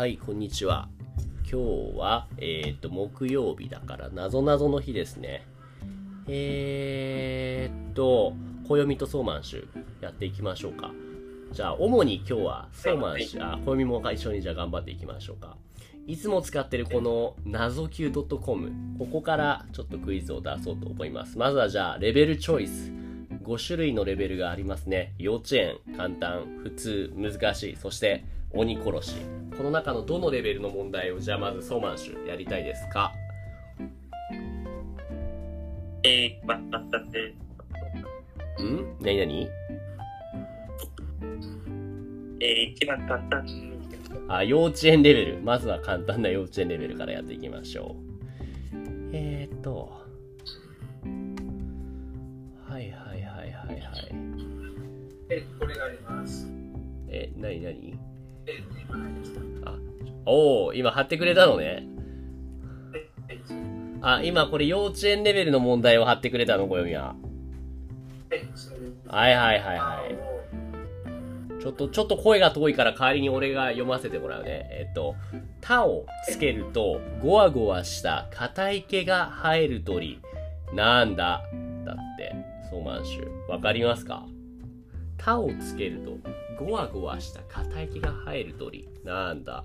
はい、こんにちは。今日は、えっ、と、木曜日だから、なぞなぞの日ですね。えーっと、暦とソーマンシュやっていきましょうか。じゃあ、主に今日は、ソーマンシュ、あ、暦も一緒にじゃあ頑張っていきましょうか。いつも使ってるこの、謎 Q.com、ここからちょっとクイズを出そうと思います。まずはじゃあ、レベルチョイス。5種類のレベルがありますね。幼稚園、簡単、普通、難しい、そして鬼殺し。この中のどのレベルの問題をじゃあまずソーマンシュやりたいですか？えー、まただって、ん？何何？えー、一番簡単に、あ、幼稚園レベル。まずは簡単な幼稚園レベルからやっていきましょう。えーっと。はいはいはいはいはい。え、これがあります。え、なにあ、おお今貼ってくれたのね。あ、今これ幼稚園レベルの問題を貼ってくれたの、小読みは。はいはいはいはい。ちょっと、ちょっと声が遠いから代わりに俺が読ませてもらうね。えっと、たをつけると、ゴワゴワした硬い毛が生える鳥。なんだだって、ソーマンシュ。わかりますか？たをつけると、ゴワゴワした硬い毛が生える鳥。なんだ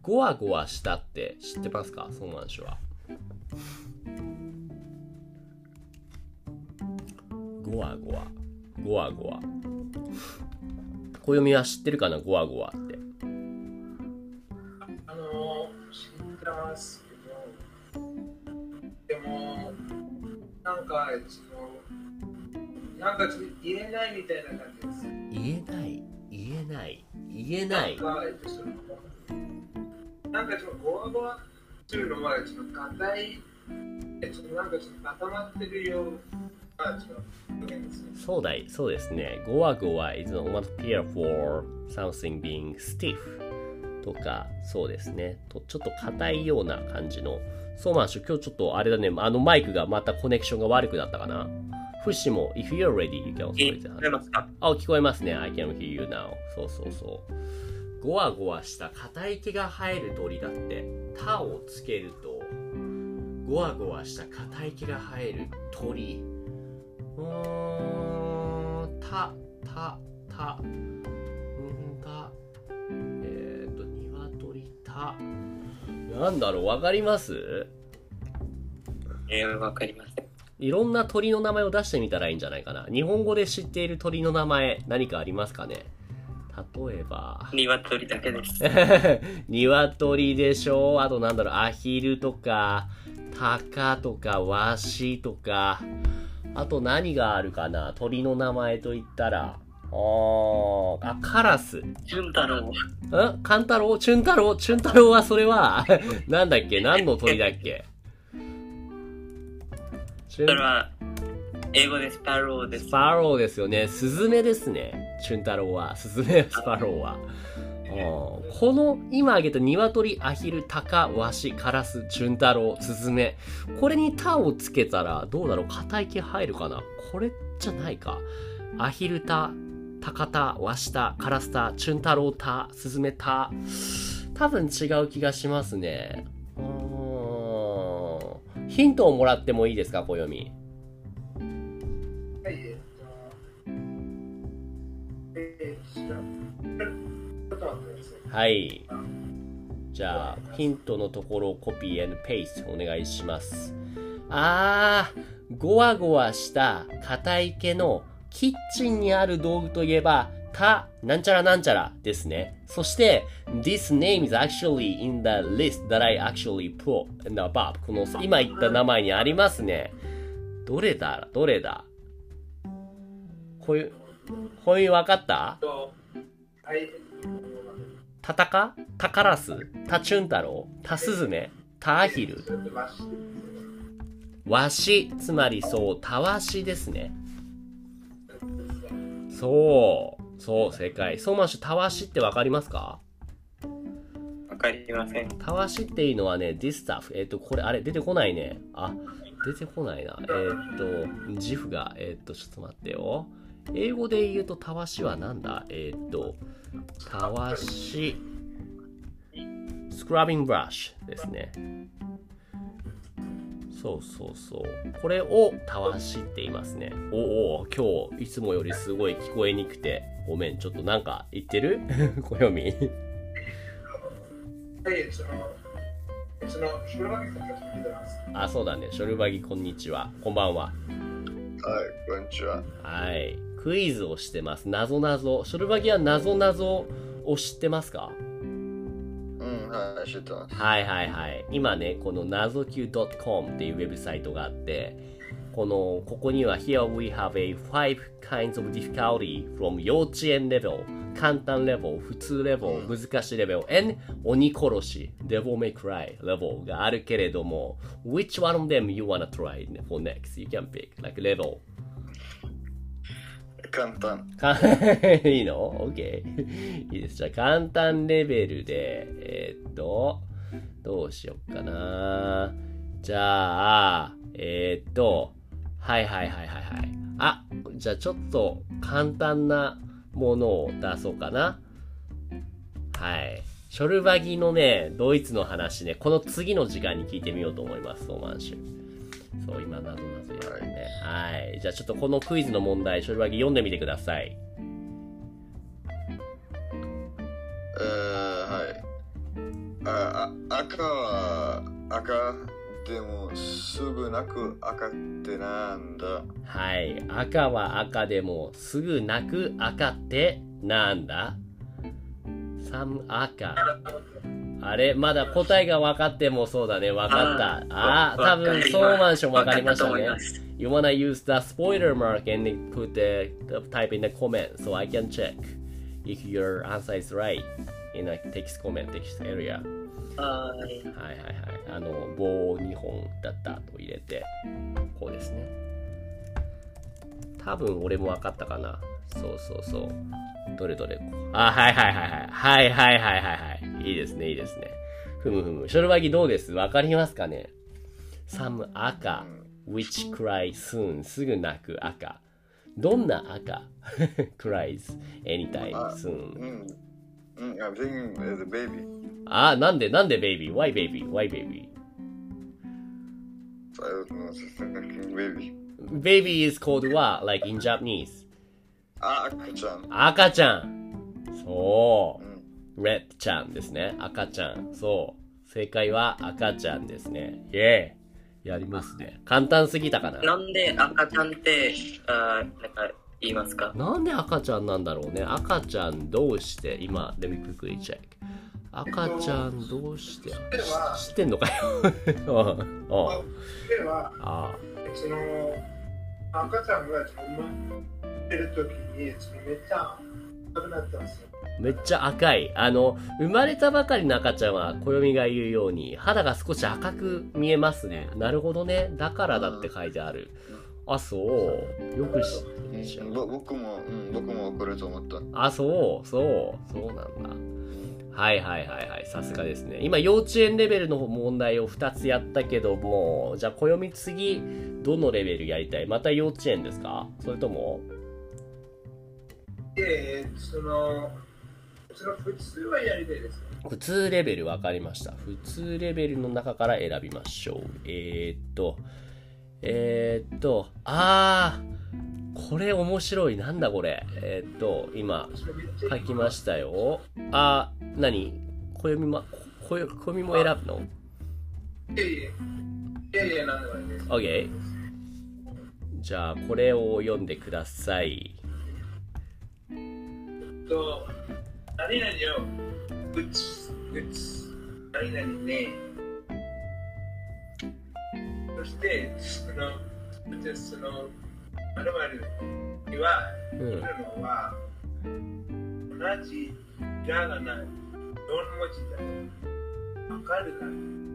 ゴワゴワしたって知ってますか？ソーマンシュは。ゴワゴワ。ゴワゴワ。暦は知ってるかな？ゴワゴワって。あの、知ってますけど、でも、なんか、なんかちょっと言えないみたいな感じです。言えない？言えない？言えない？なんか、ちょっとゴワゴワするのは、ちょっと硬い、え、ちょっとなんかちょっと固まってるよ。そうだい、そうですね。ゴワゴワ is an onomatopoeia for something being stiff とか、そうですね。とちょっと硬いような感じの。そうまんしゅ、今日ちょっとあれだね、あのマイクがまたコネクションが悪くなったかな。フッシも、if you're ready, you can え also ー、raise 聞 your こえ hand. ますか？あ、聞こえますね。I can hear you now. そうそうそう。ゴワゴワした硬い毛が生える鳥だって、タをつけると、ゴワゴワした硬い毛が生える鳥。うーん、た、た、た、うんた、えっ、ー、と、鶏、た。なんだろう、わかります？えー、わかりません。いろんな鳥の名前を出してみたらいいんじゃないかな。日本語で知っている鳥の名前、何かありますかね？例えば、鶏だけです。鶏でしょあとなんだろう、アヒルとか、タカとか、ワシとか、あと何があるかな？鳥の名前と言ったら、あーあ、カラス。ん潤太郎。カンタロウ？チュンタロウ？チュンタロウはそれは、なんだっけ？何の鳥だっけ？チュンそれは、英語でスパローですス。パローですよね。スズメですね。チュン太郎は。スズメ、スパローは。うんこの今挙げた鶏、アヒル、タカ、ワシ、カラス、チュン太郎、スズメ。これにタをつけたらどうだろう硬い毛入るかなこれじゃないか。アヒルタ、タカタ、ワシタ、カラスタ、チュン太郎タ、スズメタ。多分違う気がしますね。うーんヒントをもらってもいいですか小読み。はい。はい。じゃあ、ヒントのところをコピー and paste お願いします。あー、ゴワゴワした硬い毛のキッチンにある道具といえば、た、なんちゃらなんちゃらですね。そして、this name is actually in the list that I actually put in the above. この今言った名前にありますね。どれだ？どれだ？こういう、こういうわかった？とはい、タタカタカラスタチュン太郎タスズメタアヒルそれでマシワシつまりそうタワシですね。そう。そう正解ソーマンシュタワシってわかりますか？わかりません。たわしっていうのはね、this stuff。えっ、と、これ、あれ、出てこないね。あ、出てこないな。えっ、と、ジフが、えっ、と、ちょっと待ってよ。英語で言うとたわしはなんだ？えーっと、たわし、スクラビングブラシですね。そうそうそう。これをたわしって言いますね。おお、今日いつもよりすごい聞こえにくくて、ごめん、ちょっとなんか言ってる？暦。はい、その、その、シュラバギさんが聞いてます。あ、そうだね。ショルバギ、こんにちは。こんばんは。はい、こんにちは。はい。クイズをしてます。なぞなぞ。ショルバギはなぞなぞを知ってますか？うん、はい、知ってます。はいはいはい。今ね、このなぞ Q.com っていうウェブサイトがあって、この、ここには Here we have a five kinds of difficulty from 幼稚園レベル、簡単レベル、普通レベル、難しいレベル、and 鬼殺し、devil may cry レベルがあるけれども、which one of them you wanna try for next? You can pick, like level. 簡単。いいの ?OK。いいです。じゃあ、簡単レベルで、えーっと、どうしよっかな。じゃあ、えーっと、はいはいはいはいはい。あ、じゃあちょっと簡単なものを出そうかな。はい。ショルバギのね、ドイツの話ね、この次の時間に聞いてみようと思います、ソーマンシュ。そう、今、なぞなぞやるね。はい。じゃあちょっとこのクイズの問題、ショルバギ読んでみてください。えー、はい。あ、あ赤は赤でもすぐなく赤ってなんだ？はい。赤は赤でもすぐ泣く赤ってなんだ？サム赤。あれまだ答えが分かってもそうだね。分かった。ああー、多分ソーマンション分かりましたね You wanna use the spoiler mark and put the, type in the comment so I can check if your answer is right in a text comment text area. はーい。はいはいはい。あの、棒2本だったと入れて、こうですね。多分俺も分かったかな。そうそうそう。どれどれ。あ、はいはいはいはい。はいはいはいはいはい。いいですね、いいですね。ふむふむ。ショルバギどうです分かりますかね ?some 赤。which cry soon. すぐ泣く赤。どんな赤 cries anytime あ soon. うん。うん、I'm thinking as a baby. あ、なんでなんで baby? Why baby? Why baby? I don't know, just thinking baby. Baby is called what? Like in Japanese? あ、赤ちゃん。赤ちゃん。そうう。ん。red ちゃんですね。赤ちゃん。そう。正解は赤ちゃんですね。イェーイ。やりますね。簡単すぎたかな？なんで赤ちゃんって、あーなんか言いますか？なんで赤ちゃんなんだろうね。赤ちゃんどうして今、let me quickly check. 赤ちゃんどうしてでは知ってんのかよ。うんうんでは、あその、赤ちゃんがその生まれるときに、そのめっちゃ赤くなったんですよ。めっちゃ赤い。あの、生まれたばかりの赤ちゃんは、暦が言うように、肌が少し赤く見えますね。なるほどね。だからだって書いてある。あ、そう。よく知ってるじゃん。ぼ僕も、うん、僕もこれと思った。あ、そう、そう、そうなんだ。はいはいはいはい、さすがですね。今、幼稚園レベルの問題を2つやったけども、じゃあ、暦次、どのレベルやりたい？また幼稚園ですか？それともで、その、その普通はやりたいです。普通レベル分かりました。普通レベルの中から選びましょう。えー、っと、えー、っと、あー、これ面白い。なんだこれ。えー、っと、今、書きましたよ。あー、何？暦も、こ暦も選ぶの？いやいや、いやいや、なんでもないです。?OK。じゃあ、これを読んでください。と、何々を、うつ、うつ、何々ね。そして、その、そしてその、まるまるには、うん来るのは、同じひらがな、4文字だ。わかるな？い。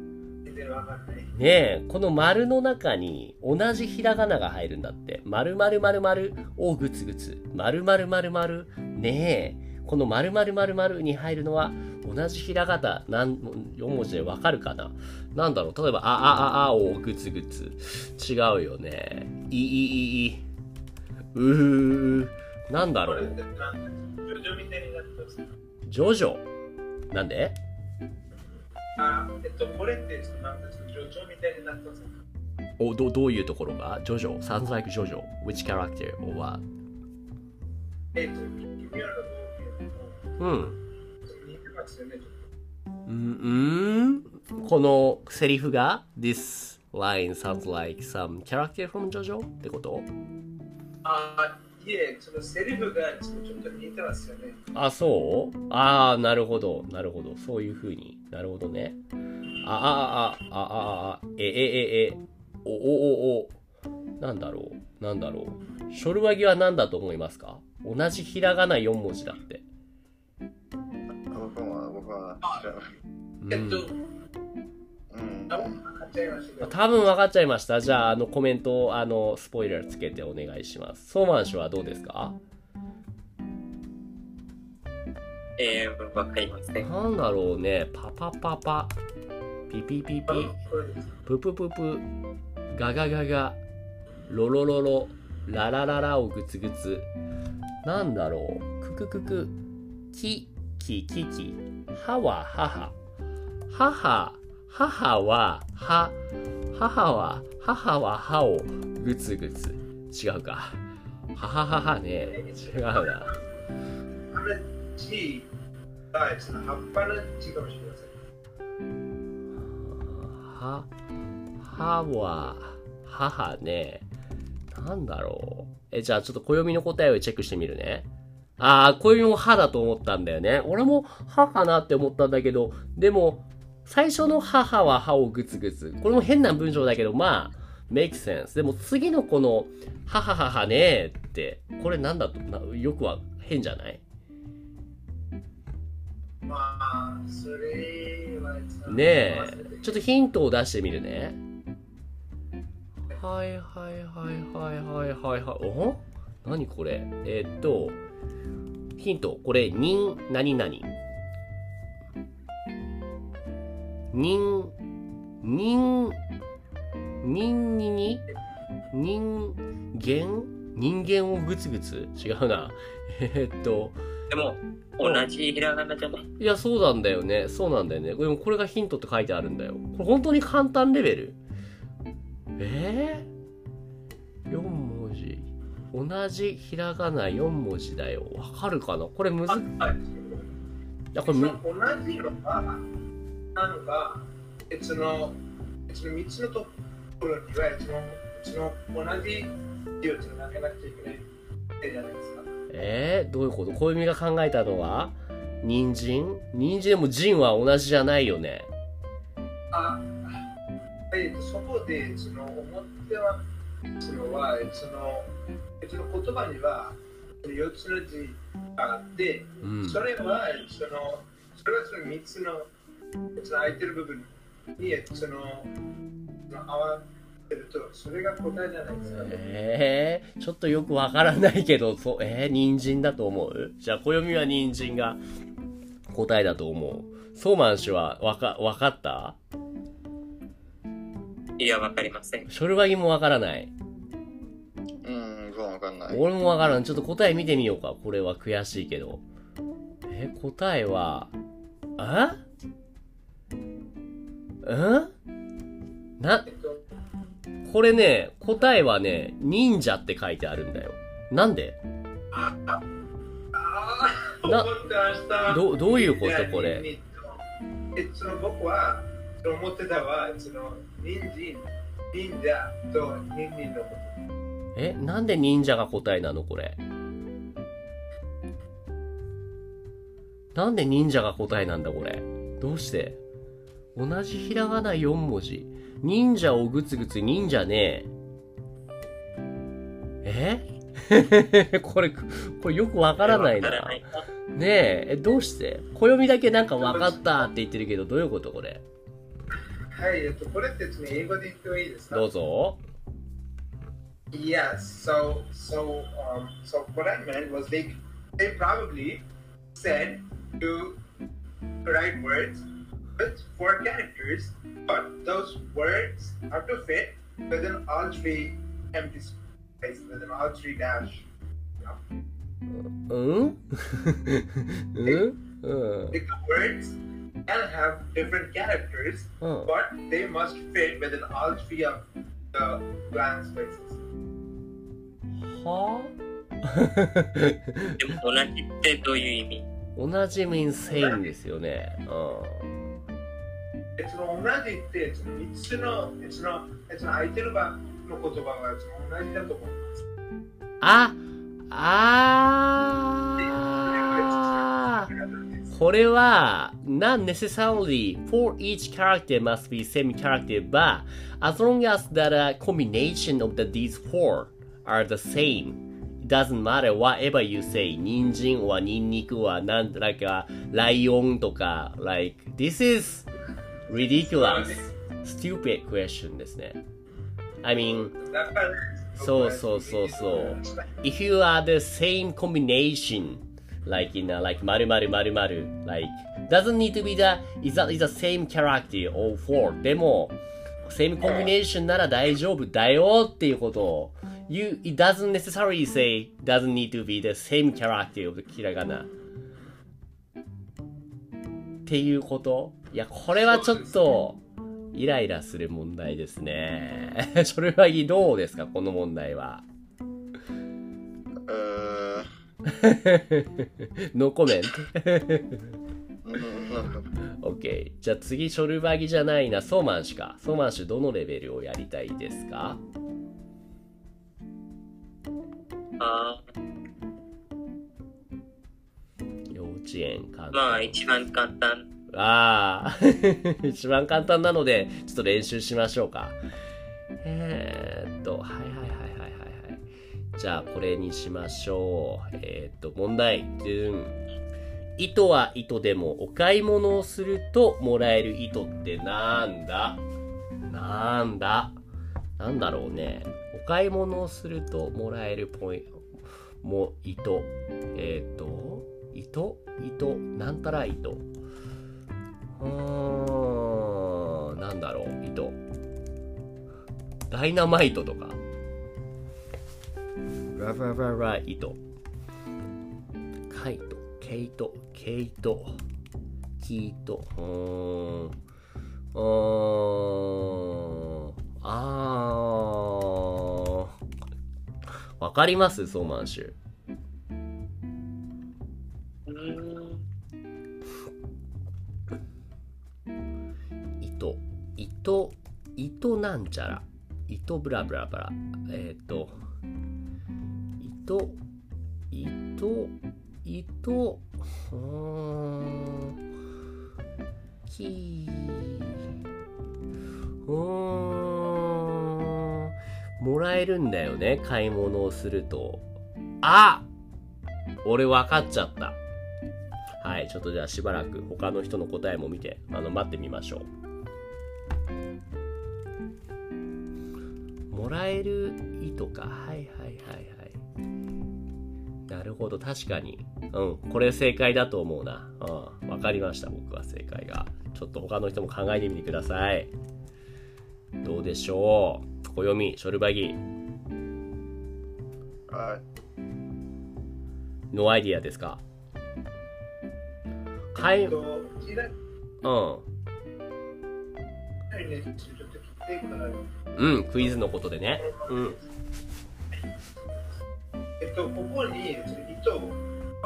ねえ、この丸の中に同じひらがなが入るんだって。丸々丸々をぐつぐつ。丸々丸々。ねえ、この丸々丸々に入るのは同じひらがな何4文字でわかるかな？なんだろう？例えば、あ、あ、あ、あをぐつぐつ。違うよね。い、い、い、い。うー。なんだろう？これってなんかジョジョみたいになってます。ジョジョなんで？あ、えっと、これってなんかジョジョみたいになってます。おどどういうところが？ジョジョ。Sounds like ジョジョ which character or what? えっと、奇妙な冒険とうん。似てますよね。ちょっうんうん。このセリフが？This line sounds like some character from JoJo ってことと？あ、いえ、そのセリフがちょっと似てますよね。あ、そう？ああ、なるほど、なるほど。そういうふうになるほどね。あ、あ、あ、あ、あ、あ、え、え、え、え、お、お、お、お、なんだろう、なんだろう。ショルワギは何だと思いますか？同じひらがな4文字だって。僕は、僕は知らない。うんえっと、うん。多分分かっちゃいました。じゃあ、あの、コメントを、あの、スポイラーつけてお願いします。ソーマン氏はどうですか？えー、わかりません。なんだろうね。パパパパ。ピピピピ。ププププ、ガガガガ、ロロロロ、ララララをグツグツ。なんだろう、クククク、キ、キキキ、ハは母。母、母は歯。母は、母は歯をグツグツ。違うか。ははははね。違うな。あの G がその葉っぱの G かもしれません。は、はは、母ね。なんだろう。え、じゃあちょっと暦の答えをチェックしてみるね。ああ、暦も歯だと思ったんだよね。俺も歯かなって思ったんだけど、でも、最初の母は歯をグツグツ。これも変な文章だけど、まあ、make sense。でも次のこの、ははははねーって、これなんだと、なよくは変じゃない？まあ、それはねえ、ちょっとヒントを出してみるね。はいはいはいはいはいはいはい。お？何これ？えーっと、ヒント。これ、人、何々。人、人、人にに、人間？人間をグツグツ違うな。えーっと、でも、同じひらがなじゃない？いや、そうなんだよね。そうなんだよね。でもこれがヒントって書いてあるんだよ。これ本当に簡単レベル？えー、?4 文字。同じひらがな4文字だよ。わかるかな？これむず、いはい。や、これむ、同じなんか、別の、別の3つのところには、別の、別の同じ字をつなげなくちゃいけないじゃないですか。えー、どういうこと？小弓が考えたのは？人参？人参でも人は同じじゃないよね。あ、えっと、そこで、その、思っては、そのは、その、別の言葉には、4つの字があって、うん。それは、その、それはその3つの空いてる部分に、その、その合わせると、それが答えじゃないですか。えー、ちょっとよくわからないけど、そう、えー、人参だと思うじゃあ、暦は人参が答えだと思う。ソーマン氏はわか、わかったいや、わかりません。ショルバギもわからない。うん、わかんない。俺もわからん。ちょっと答え見てみようか。これは悔しいけど。え、答えは、あん？なえ、っと、これね、答えはね、忍者って書いてあるんだよ。なんで？ああ、あな。どどういうことこれ？え、その僕は、思ってたは、その、人参、忍者と人参のこと。え、なんで忍者が答えなのこれ？なんで忍者が答えなんだこれ？どうして？同じひらがな4文字。忍者をぐつぐつ忍者ねえ？え これ、これよくわからないなねえ、えどうして？暦だけなんかわかったって言ってるけど、どういうことこれ？はい、えっと、これって英語で言ってもいいですか？どうぞ。Yes. So, so, um, so what I meant was they, they probably said to write words with four characters, but those words have to fit within all three empty spaces, within all three dash. You know? うんうんうん。 Like the words can have different characters, うん。 but they must fit within all three of the blank spaces. はでも同じってどういう意味同じ mean same ですよね。う It's no 同じって、it's no いつの、it's no、it's no 相手の場の言葉は it's no 同じだと思います。ん。ああこれは、not necessarily for each character must be same character, but as long as the combination of the these four are the same, it doesn't matter whatever you say. 人参はニンニクはなんだか、ライオンとか、like, this is ridiculous, stupid question ですね。I mean, そうそうそうそう。if you are the same combination, like in a, like 〇〇〇〇 like doesn't need to be the is that is the same character or four でも same combination なら大丈夫だよっていうことを you it doesn't necessarily say doesn't need to be the same character of the ひらがなっていうこといやこれはちょっとイライラする問題ですね それはどうですかこの問題はえ ノーコメントー、OK。じゃあ次、ショルバギじゃないな、ソーマン氏か。ソーマン氏どのレベルをやりたいですか？あ幼稚園かー。まあ一番簡単。ああ、一番簡単なので、ちょっと練習しましょうか。えー、っと、はいはいはいはいはいはい。じゃあ、これにしましょう。えー、っと、問題。ドゥン糸は糸でもお買い物をするともらえる糸ってなんだ？なんだ？なんだろうね。お買い物をするともらえるポイント、も、糸。えー、っと、糸糸なんたら糸。うーん、なんだろう、糸。ダイナマイトとか。ララララ糸。カイト、ケイト、ケイト、キート。うーん。うーん。あー。わかります？ソーマンシュ。糸、糸なんちゃら。糸ブラブラブラ。えっ、と、糸、糸、糸、うん、きうーん、もらえるんだよね、買い物をすると。あ俺分かっちゃった。はい、ちょっとじゃあしばらく他の人の答えも見て、あの、待ってみましょう。もらえる糸か。はいはいはいはい。なるほど、確かに。うん、これ正解だと思うな。うん、わかりました、僕は正解が。ちょっと他の人も考えてみてください。どうでしょう？暦、ショルバギ、はい。 no idea ですか買い、うん。うん、クイズのことでね。うん。えっと、ここに、その糸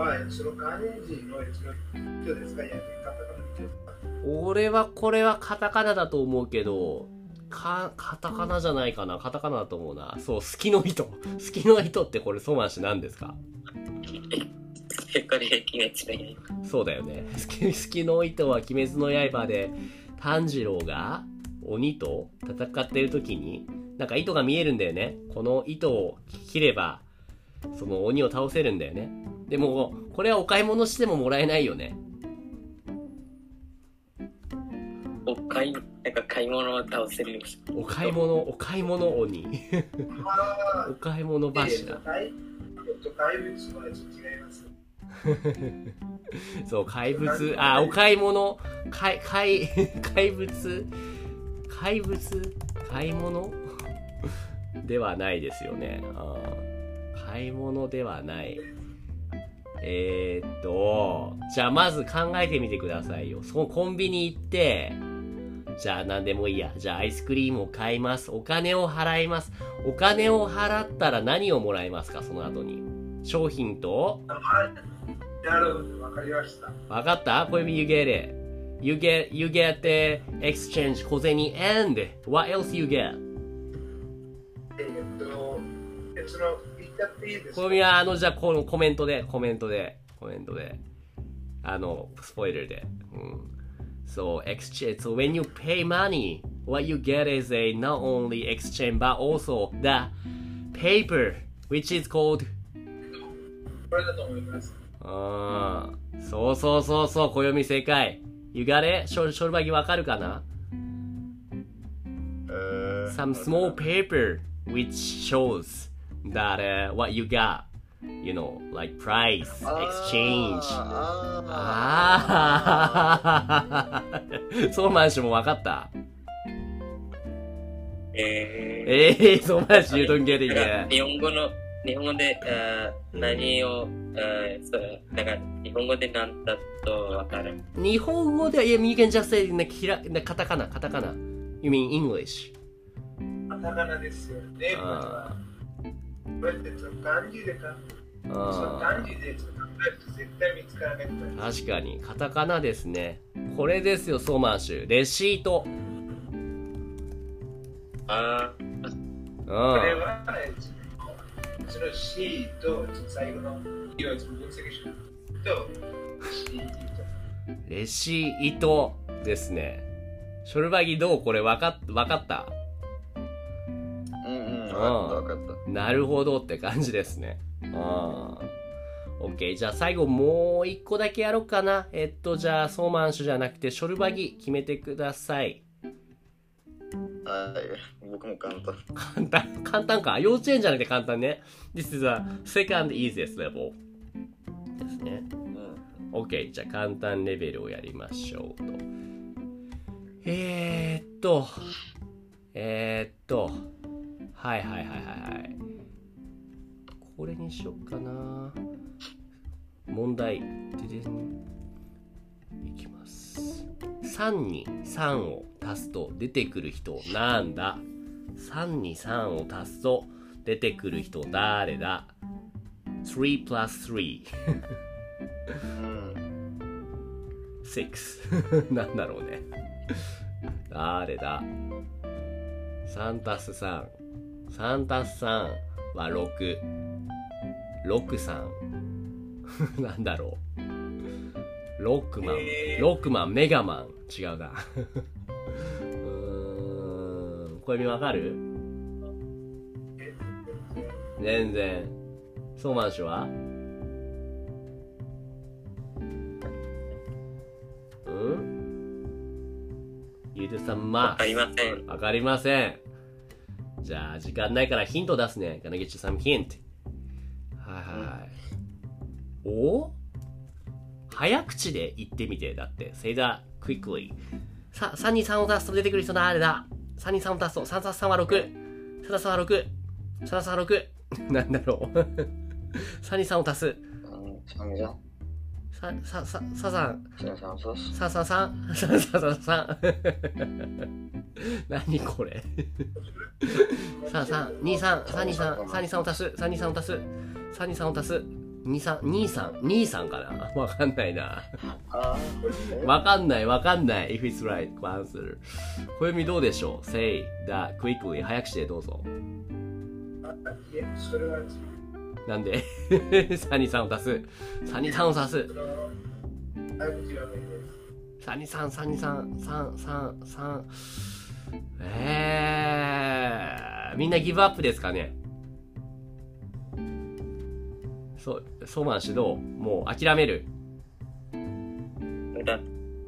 は、その漢字のその糸ですか、やり方の糸ですか。俺はこれはカタカナだと思うけど、か、カタカナじゃないかなカタカナだと思うな。そう、好きの糸。好きの糸ってこれソマン氏何ですか？そうだよね。好き、好きの糸は鬼滅の刃で、炭治郎が鬼と戦ってる時に、なんか糸が見えるんだよね。この糸を切れば、その鬼を倒せるんだよね。でも、これはお買い物してももらえないよね。お買い、なんか買い物を倒せる。お買い物、お買い物鬼。あ お買い物柱えっと怪物と違います。そう、怪物、あ、お買い物、怪、怪、怪物、怪物、買い物？ではないですよね。買い物ではない。えー、っと、じゃあまず考えてみてくださいよ。そのコンビニ行って、じゃあ何でもいいや。じゃあアイスクリームを買います。お金を払います。お金を払ったら何をもらいますか？その後に。商品と、なるほど、わかりました。わかった？小指 you get it. You get, you get the exchange 小銭 and what else you get? えーっと、えその、言っちゃっていいですか小指はあの、じゃあこのコメントで、コメントで、コメントで。あの、スポイラーで。うん。So, exchange, so when you pay money, what you get is a not only exchange but also the paper, which is called これだと思います。ああ、そうそうそうそう、暦正解。You got it? ショショルバギわかるかなえー Some small paper which shows that、uh, what you got. You know, like price, exchange. あああ、ソーマン氏もわかった。えええー、ソーマン氏 you don't get ー、it なんか yet. 日本語の、日本語で、あー何を、あーそうなんか日本語で何だとわかる？日本語では、いや、you can just say ね、ひら、ね、カタカナ、カタカナ。You mean English? カタカナですよね。あこれって漢字で漢字で考えると絶対見つからないから。確かに、カタカナですね。これですよ、ソーマン氏。レシート。あうん。これは、その C と最後の E を分析したと、C と。レシートですね。ショルバギどうこれわかっ、わかった？うんうん、わかったわかった。なるほどって感じですね。あー。OK。じゃあ最後もう一個だけやろうかな。えっと、じゃあソーマン氏じゃなくてショルバギ決めてください。はい、僕も簡単。簡単、簡単か。幼稚園じゃなくて簡単ね。This is a second easiest level. ですね。うん。OK。じゃあ簡単レベルをやりましょうと。えー、っと、えー、っと、はいはいはいはいはい。これにしよっかな。問題。ででんいきます。3に3を足すと出てくる人なんだ ?3 に3を足すと出てくる人誰だ ?3 plus 3。うん。6 なんだろうね。誰だ？3たす33たす3は663 なんだろう。ロックマン、えー。ロックマンメガマン。違うな。うーんこれわかる？全然ソーマン氏は？うん ?You do some わ math. かりません。わかりません。じゃあ、時間ないからヒント出すね。gonna get you some hint. はいはい。お？早口で言ってみて。だって、say that quickly. さ、3に3を足すと出てくる人誰だ？?3 に3を足すと、3足す3は6。3足す3は6。3足す3は6。なんだろう。3に3を足す。三じゃん。さ、さ、さ、ささん。さささん。ささささん。何これさあさん、2、3、3、2、3、3、2、3を足す、3、2、3を足す、3、2、3を足す、2、3、2、3、2、3かな？わかんないな。あわかんない、わかんない。if it's right, answer. 暦どうでしょう ?say that quickly. 早くしてどうぞ。あいや、それは、なんで ?3、2、3を足す。3、2、3を足すそ。の、早口は無理です。3、2、3、3、2、3、3、3、3。えー、みんなギブアップですかね？そう、ソーマン氏どうもう諦める。だ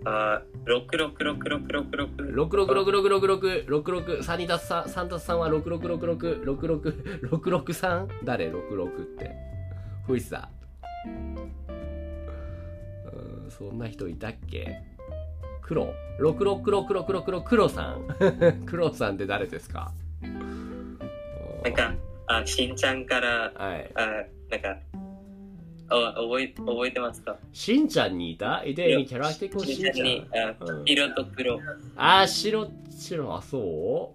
あー、六六六六六六。666666、66、3に足す3、3足す3は6666、66、663? 誰 ?66 って。ふいさ。うーん、そんな人いたっけ黒 ?666666 黒さん黒さんって誰ですかなんか、あ、しんちゃんから、はい。あなんか、あ覚え覚えてますか？しんちゃんにいた？いて、any character called しんちゃにん。あ色と黒。あー、白、白、あ、そ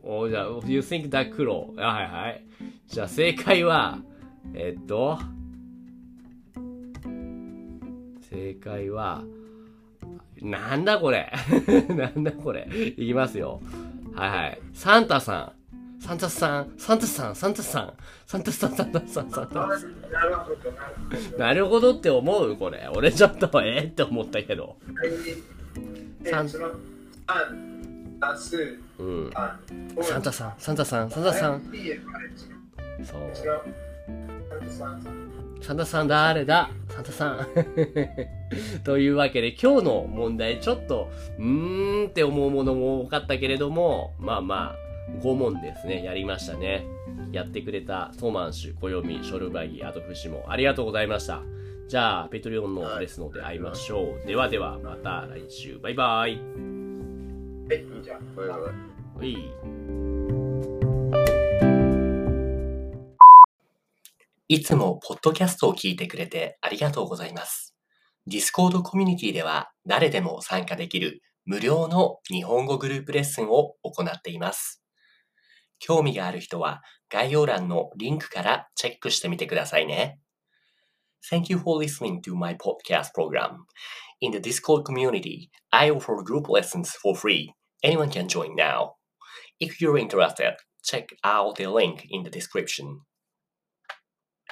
う？おじゃあ、you think that 黒。あはいはい。じゃあ、正解は、えっと、正解は、なんだこれ？なんだこれ？いきますよ。はいはい。サンタさん。サンタさん、サンタさん、サンタさん、サンタさん、サンタさん、サンタさん。なるほど、って思うこれ。俺ちょっと、えー、って思ったけど。サン、タス、うん。サン、タさん、サンタさん、サンタさん。そう。その、サンタさん、サンタさん誰だサンタさん。というわけで今日の問題ちょっとうーんって思うものも多かったけれども、まあまあ5問ですね、やりましたね。やってくれたソーマンシュ、暦、ショルバギ、あとフシもありがとうございました。じゃあ、ペトリオンのですので会いましょう。ではでは、また来週。バイバイ。はい、じゃあ。バイバイ。ういいつもポッドキャストを聞いてくれてありがとうございます。Discord コミュニティでは誰でも参加できる無料の日本語グループレッスンを行っています。興味がある人は概要欄のリンクからチェックしてみてくださいね。Thank you for listening to my podcast program. In the Discord community, I offer group lessons for free. Anyone can join now. If you're interested, check out the link in the description.